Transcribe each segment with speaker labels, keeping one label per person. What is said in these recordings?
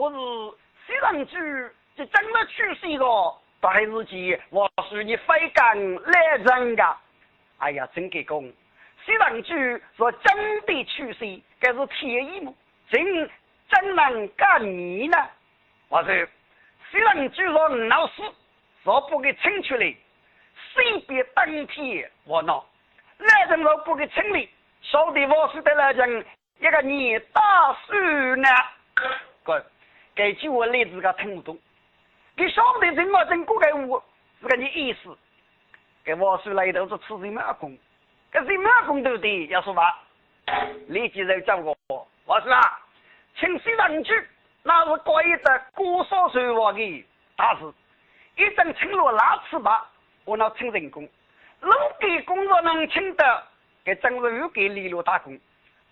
Speaker 1: 可是西郎主这真的去世个，白日记我是你非干来人噶。哎呀，真给公，西郎主说真的去世，该是天意么？真怎能干你呢？我说西郎主说老死，若不给请出来，谁别当天我闹。来人若不给清理，晓得我是得来人一个你大事呢。滚，这句话例子个听不懂。给晓得怎么整过个我是个你意思。给我说来头是吃什么工？这什么工都得要说吧。立即就叫我，我说啊，请西上去，那是过一的过少说话的大事。一阵请落拉翅膀，我那请人工。路给工作能请得，给正是又给李路打工。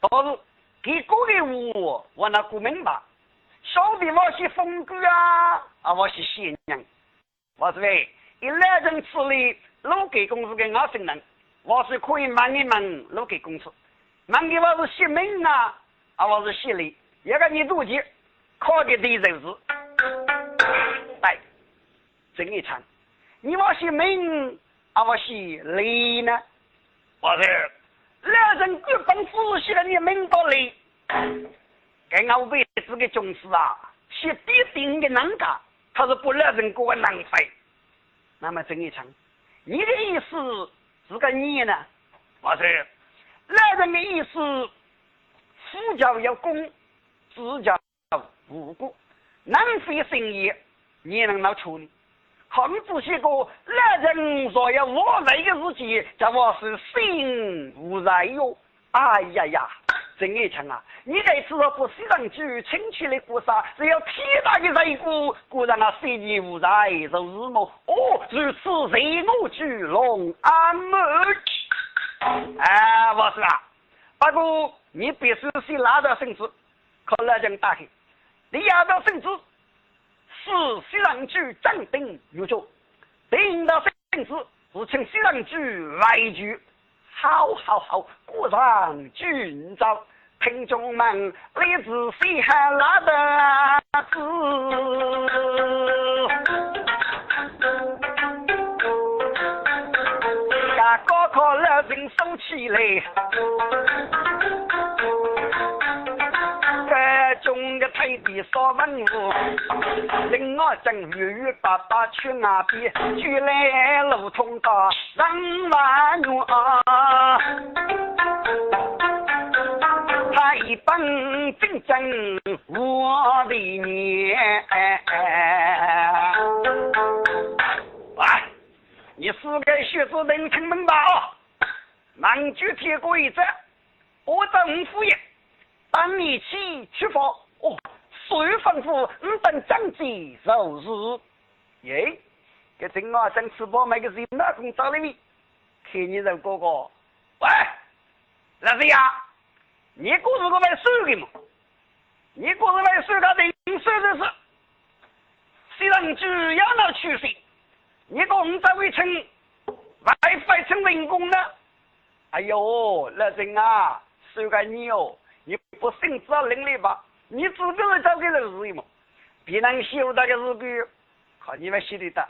Speaker 1: 倒是给过的我，我那不明白。晓得我是风哥啊，啊我是仙娘。我说喂，一来人吃里路给公司给我生人，我是可以问一问路给公司。问的我是姓名啊，啊我是姓李，一个你多钱？考的对就是。对，真一场。你我姓名。啊，我是雷呢，我说，两人各本仔细的你明白嘞。给我为这个军事啊，是必定的能干，他是不让人过浪费。那么郑一成，你的意思是个你呢？我说，男人的意思，夫教有功，子教无过，难费生意，你能拿处理？控制些个男人若要我来的日子，叫我是心无在哟。哎呀呀，郑一强啊，你这次若不西上去请去的国杀，是要天大的人骨，果然啊，心意无在就是么？哦，如此人我巨龙阿母。哎，我说啊，不过你必须先拿到绳子，可来将打开，你拿到绳子。是西凉主掌定有脚，领导圣旨是请西凉主来举，好好好，果然军招，听众们立志谁还拉得子？呀，高考了人收起来。太弟少文武，令我正月月爸爸去那边，去来路通道人万元。他一本正正我的念。喂，你四个学子能听明白啊？南句贴过一则，我等敷衍。当你起出发，哦，水吩咐你等张记就是。耶，这正啊正吃饱买个人马工找你，看你这哥哥，喂，那是呀，你哥是个卖水的嘛？你哥是卖水，他零水的是，虽然你主要那出息，你哥你在为称外费成人工呢？哎呦，那人啊，收个你哦。你不信只要能力吧？你自个是交给人日嘛？别人。修那个日语，靠你们写得到；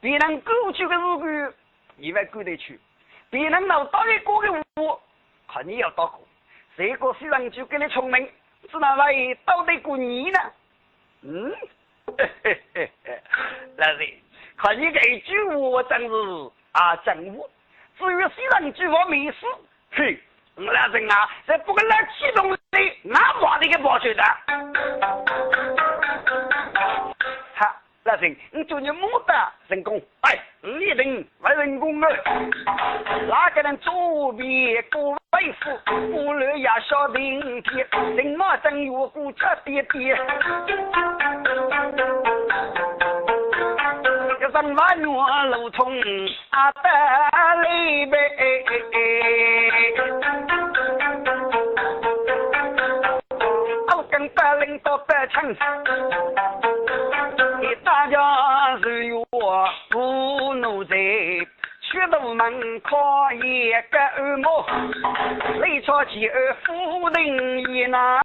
Speaker 1: 别人。过去的日语，你们过得去；别人。老大的过的舞，靠你要打过。这个虽然就给你聪明，只能来到得过你呢？嗯，嘿嘿嘿嘿，那是看你这一句话真是啊真话。至于虽然句话没事，嘿。我俩人。啊，这不跟来启动你给保住的。好，老人，你祝你牡丹成功，哎，一定来成功了。哪个人左边过背夫，不留呀小弟弟，人马正有顾家爹爹。三万月到半城，你大家是我不奴才，学徒门口一个耳目，雷朝起而夫人一拿。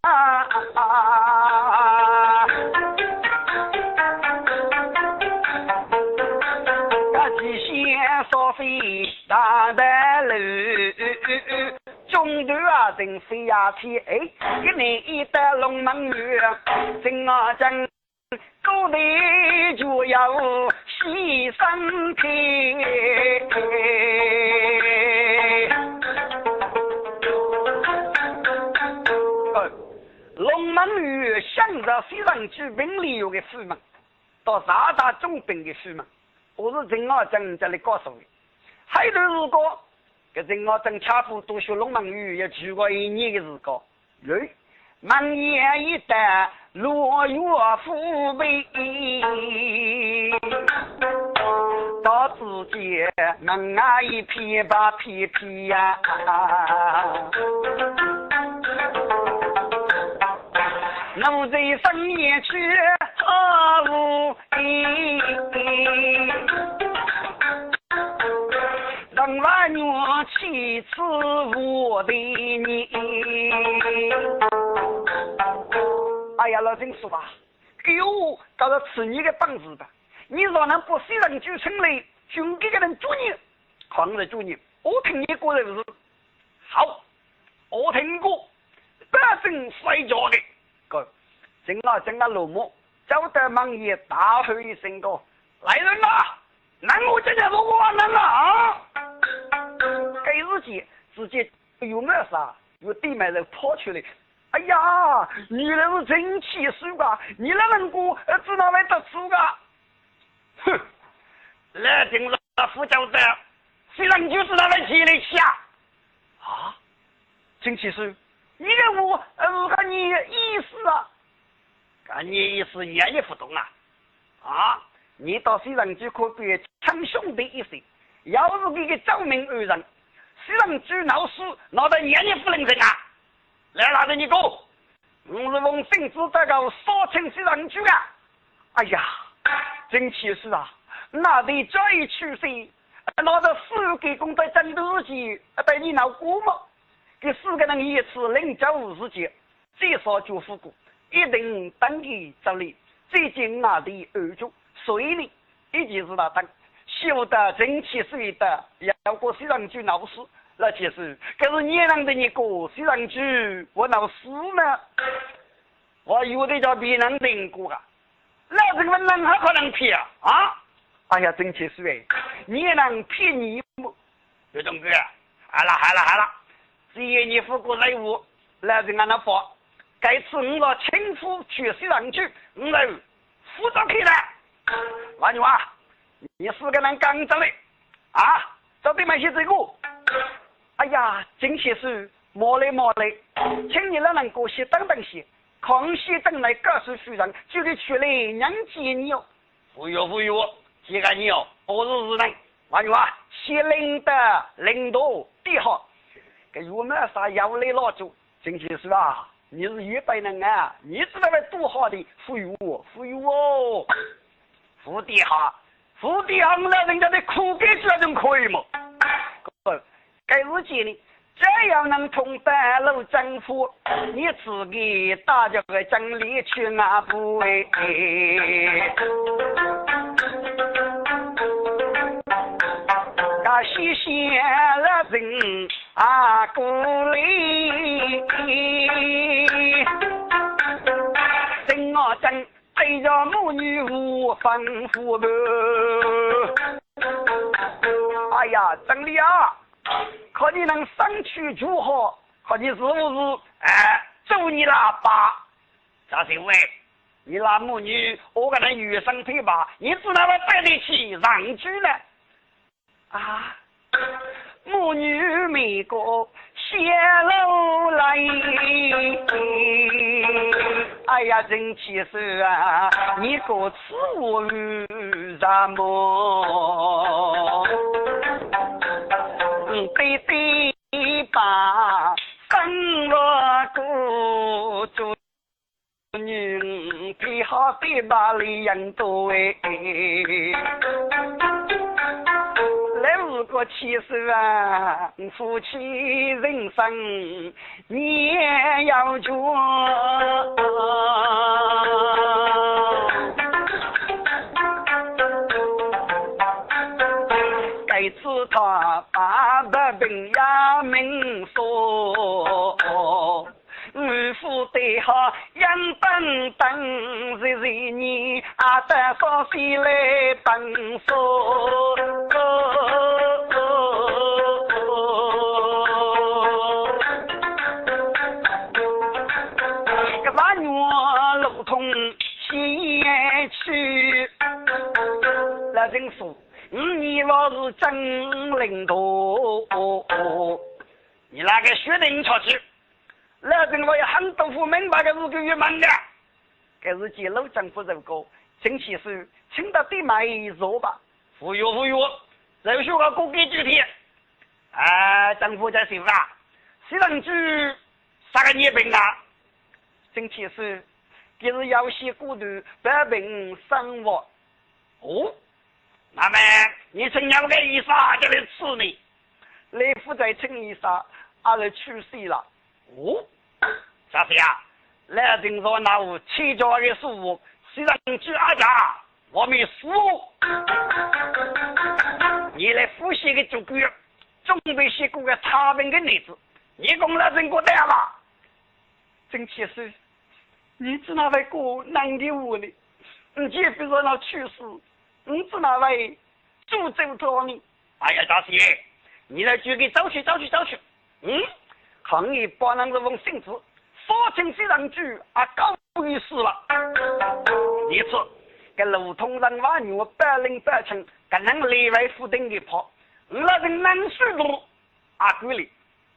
Speaker 1: 大白楼。中途啊正飞呀天，哎，一年一得龙门月，正啊正。古代就要牺牲品，龙门玉想着西上去兵里有个师门，到大大中兵的师门，我是陈二正这里告诉的。还头如果给陈二正恰夫读学龙门玉，也去过一年的时光，哎，满眼一带。落月富贵，到自己门啊一片把片片呀，奴在深夜去何无依？妻子我的你。哎呀，老陈说吧，给我搞到吃你的本事吧！你若能不虽然就成了军给个人主你，抗日主你，我听你个人是好，我听过百姓摔跤的，个正啊正啊，落寞，走得忙也大吼一声个，来人啊！那我今天不完了啊！给日记直接有没啥，有对面人跑出来。哎呀，你那是真气数啊！你那能过，知道会得出啊？哼，来听了副教授，虽然就是那个气力强啊，真气数，你给我呃，看你的意思啊？看你意思，你也不懂啊？啊，你到虽然就可比称兄弟一声，要是给个找名二人，虽然只闹事，闹得你也不能认啊！来拿着你哥，我是奉圣旨这个少卿西上去啊！哎呀，真气死啊！那得再去谁？拿着四个公在战斗机，带你闹过吗？给四个人一次领教五十节，最少就复过，一定当地这里最近那的二主，所以呢，一直是他当，修得真气水的，要过西上去闹事。那其实，可是你啷的你哥虽然去我闹死呢，我有的叫别人听过啊，那这个人还可能骗啊？啊！哎呀，真气死哎！你能骗你么？刘东哥，好了好了好了，只要你付过礼物，那就按那发。该次我若亲夫去西上去，我来扶着去了。那你话，你是个人刚走嘞，啊，找对买些这个。哎呀，真些是莫来莫来，请你那能过些等等些，康熙等来告诉夫人，就得出来娘接你哦。不哟不哟，接个你哦，我是日人，那句话，先领的领导第好，给我们啥要来老祖，真些是啊，你是一百人啊，你知道会多好的富裕我，富裕我，富地哈，富地哈，那人家的苦给这种可以吗？该日记呢，只要能从半路征服，你自己大家个整理去哪步哎？啊，谢谢了人啊，鼓励，真啊真，对着母女无吩咐的。哎呀，真的啊！看你能上去如何？看你是不是哎，走你那爸？张是伟，你那母女，我跟他与生配吧？你知道我带得起上去呢？啊，母女没个谢楼来，哎呀，真气死啊！你个此物什么？对对把生了个做女，最好对把里人多哎。来五个七十啊，夫妻人生你要做。该得平也民说，满腹对好硬等等，日日你阿得少西来奔说。辛苦。你我是真领导，你那个决定出去，那阵我有很多不明白的是个郁闷的，这是记老政府如果请起手，请到对面坐吧，服药服药，肉学个国给具体，哎，政府在说啊，谁能住啥个年病啊？请起手，就是要些孤独百病生活，哦。那么你曾两个医生就来吃你，雷夫在陈医生阿来去世了。哦，小飞啊，来听说那我七家的书，虽然去阿家，我没输。你来复习个足够，准备写过个差评的例子，你讲了真过得了。真气死，你只那位过难的屋里，你姐夫说那去世。你只那位诅咒着你？哎呀，大师爷，你来就给找去找去找去。嗯，看你把那个王性子，说清西上去啊，高于死了。你次，给路通人话女百灵百称，跟人内外负定的跑，那人难许多啊，对了，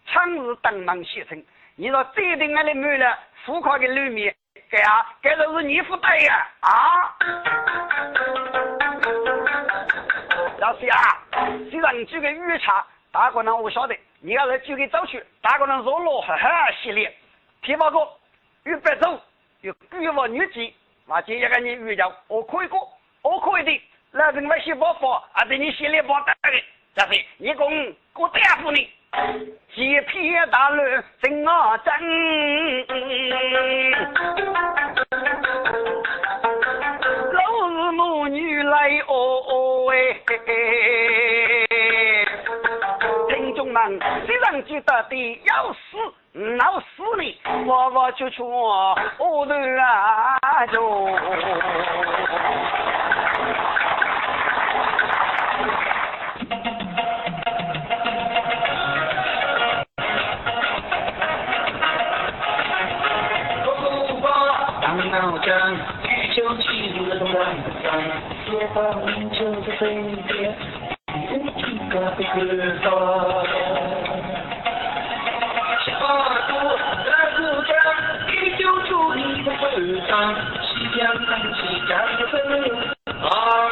Speaker 1: 长日登门写成，你说这定俺的没了，浮夸的里面，给啊，给都是你负担呀啊。老师啊，虽然你这个预查，大个人我晓得，你要是煮个粥去，大个人若落哈哈系列，提报哥有白走，有规划日记，那今一个人遇到，我可以过，我可以的，那人们写报发，啊，对你系列报单的，但是一共我答复你，几片大乱真啊真。母女来哦哦，听众们，虽然记得的要死闹死你，我我就劝我的啊就。
Speaker 2: 就去你的外滩，街坊们就在身边，你一起干杯歌唱。的时间，依旧祝你的晚餐，夕阳升起，家的灯，啊。